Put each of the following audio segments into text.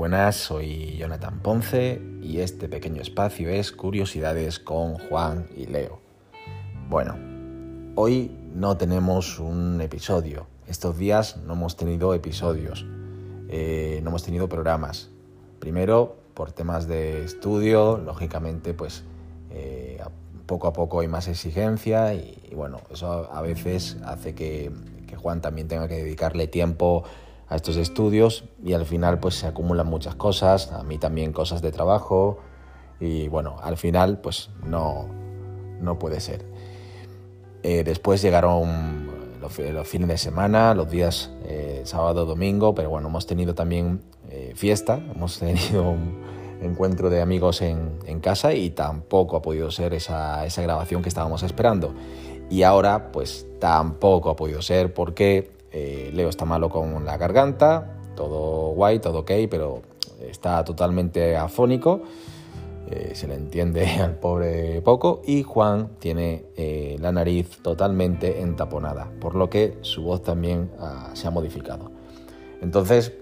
Buenas, soy Jonathan Ponce y este pequeño espacio es Curiosidades con Juan y Leo. Bueno, hoy no tenemos un episodio, estos días no hemos tenido episodios, eh, no hemos tenido programas. Primero, por temas de estudio, lógicamente, pues eh, poco a poco hay más exigencia y, bueno, eso a veces hace que, que Juan también tenga que dedicarle tiempo a estos estudios y al final pues se acumulan muchas cosas, a mí también cosas de trabajo y bueno, al final pues no, no puede ser. Eh, después llegaron los, fines de semana, los días eh, sábado, domingo, pero bueno, hemos tenido también eh, fiesta, hemos tenido un encuentro de amigos en, en, casa y tampoco ha podido ser esa, esa grabación que estábamos esperando. Y ahora pues tampoco ha podido ser porque eh, Leo está malo con la garganta, todo guay, todo ok, pero está totalmente afónico. Eh, se le entiende al pobre poco y Juan tiene eh, la nariz totalmente entaponada, por lo que su voz también ah, se ha modificado. Entonces,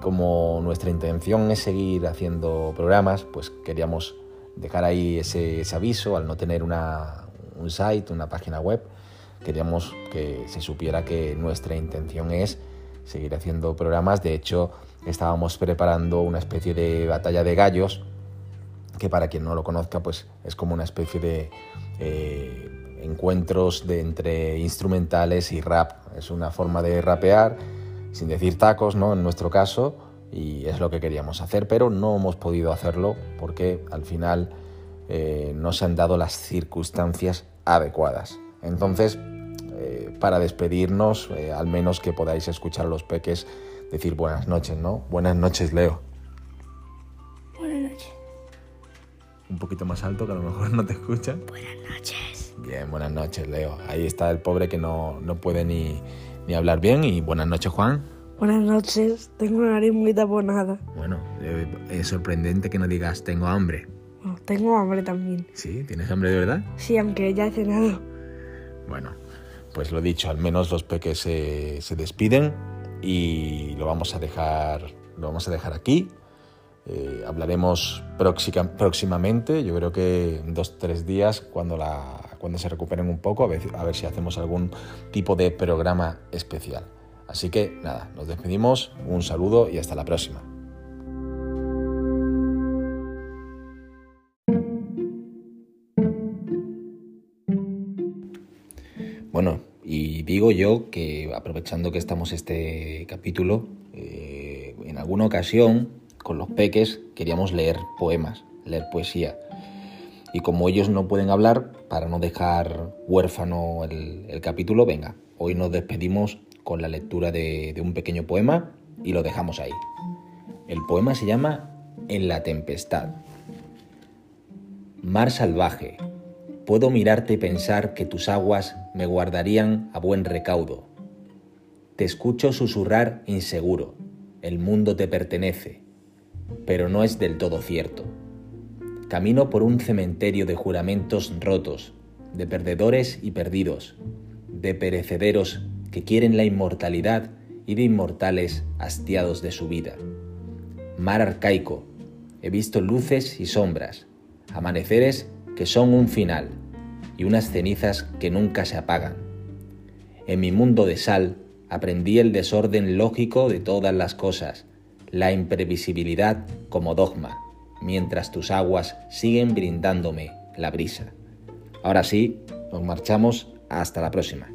como nuestra intención es seguir haciendo programas, pues queríamos dejar ahí ese, aviso al no tener un site, una página web, queríamos que se supiera que nuestra intención es seguir haciendo programas. De hecho, estábamos preparando una especie de batalla de gallos, que para quien no lo conozca, pues es como una especie de eh, encuentros de, entre instrumentales y rap. Es una forma de rapear sin decir tacos, ¿no? En nuestro caso, y es lo que queríamos hacer, pero no hemos podido hacerlo porque al final eh, no se han dado las circunstancias adecuadas. Entonces, para despedirnos, eh, al menos que podáis escuchar a los peques decir buenas noches, ¿no? Buenas noches, Leo. Buenas noches. Un poquito más alto, que a lo mejor no te escuchan. Buenas noches. Bien, buenas noches, Leo. Ahí está el pobre que no, no puede ni, ni hablar bien. Y buenas noches, Juan. Buenas noches, tengo una nariz muy taponada. Bueno, eh, es sorprendente que no digas tengo hambre. tengo hambre también. ¿Sí? ¿Tienes hambre de verdad? Sí, aunque ya he cenado. Bueno, pues lo dicho, al menos los peques se, despiden y lo vamos a dejar, lo vamos a dejar aquí. Eh, hablaremos próximamente, yo creo que en dos tres días, cuando, cuando se recuperen un poco, a ver, a ver si hacemos algún tipo de programa especial. Así que nada, nos despedimos, un saludo y hasta la próxima. Bueno, y digo yo que aprovechando que estamos este capítulo, eh, en alguna ocasión con los peques queríamos leer poemas, leer poesía. Y como ellos no pueden hablar, para no dejar huérfano el, capítulo, venga, hoy nos despedimos con la lectura de un pequeño poema y lo dejamos ahí. El poema se llama En la tempestad. Mar salvaje, Puedo mirarte y pensar que tus aguas me guardarían a buen recaudo. Te escucho susurrar inseguro, el mundo te pertenece, pero no es del todo cierto. Camino por un cementerio de juramentos rotos, de perdedores y perdidos, de perecederos que quieren la inmortalidad y de inmortales hastiados de su vida. Mar arcaico, he visto luces y sombras, amaneceres que son un final y unas cenizas que nunca se apagan. En mi mundo de sal aprendí el desorden lógico de todas las cosas, la imprevisibilidad como dogma, mientras tus aguas siguen brindándome la brisa. Ahora sí, nos marchamos hasta la próxima.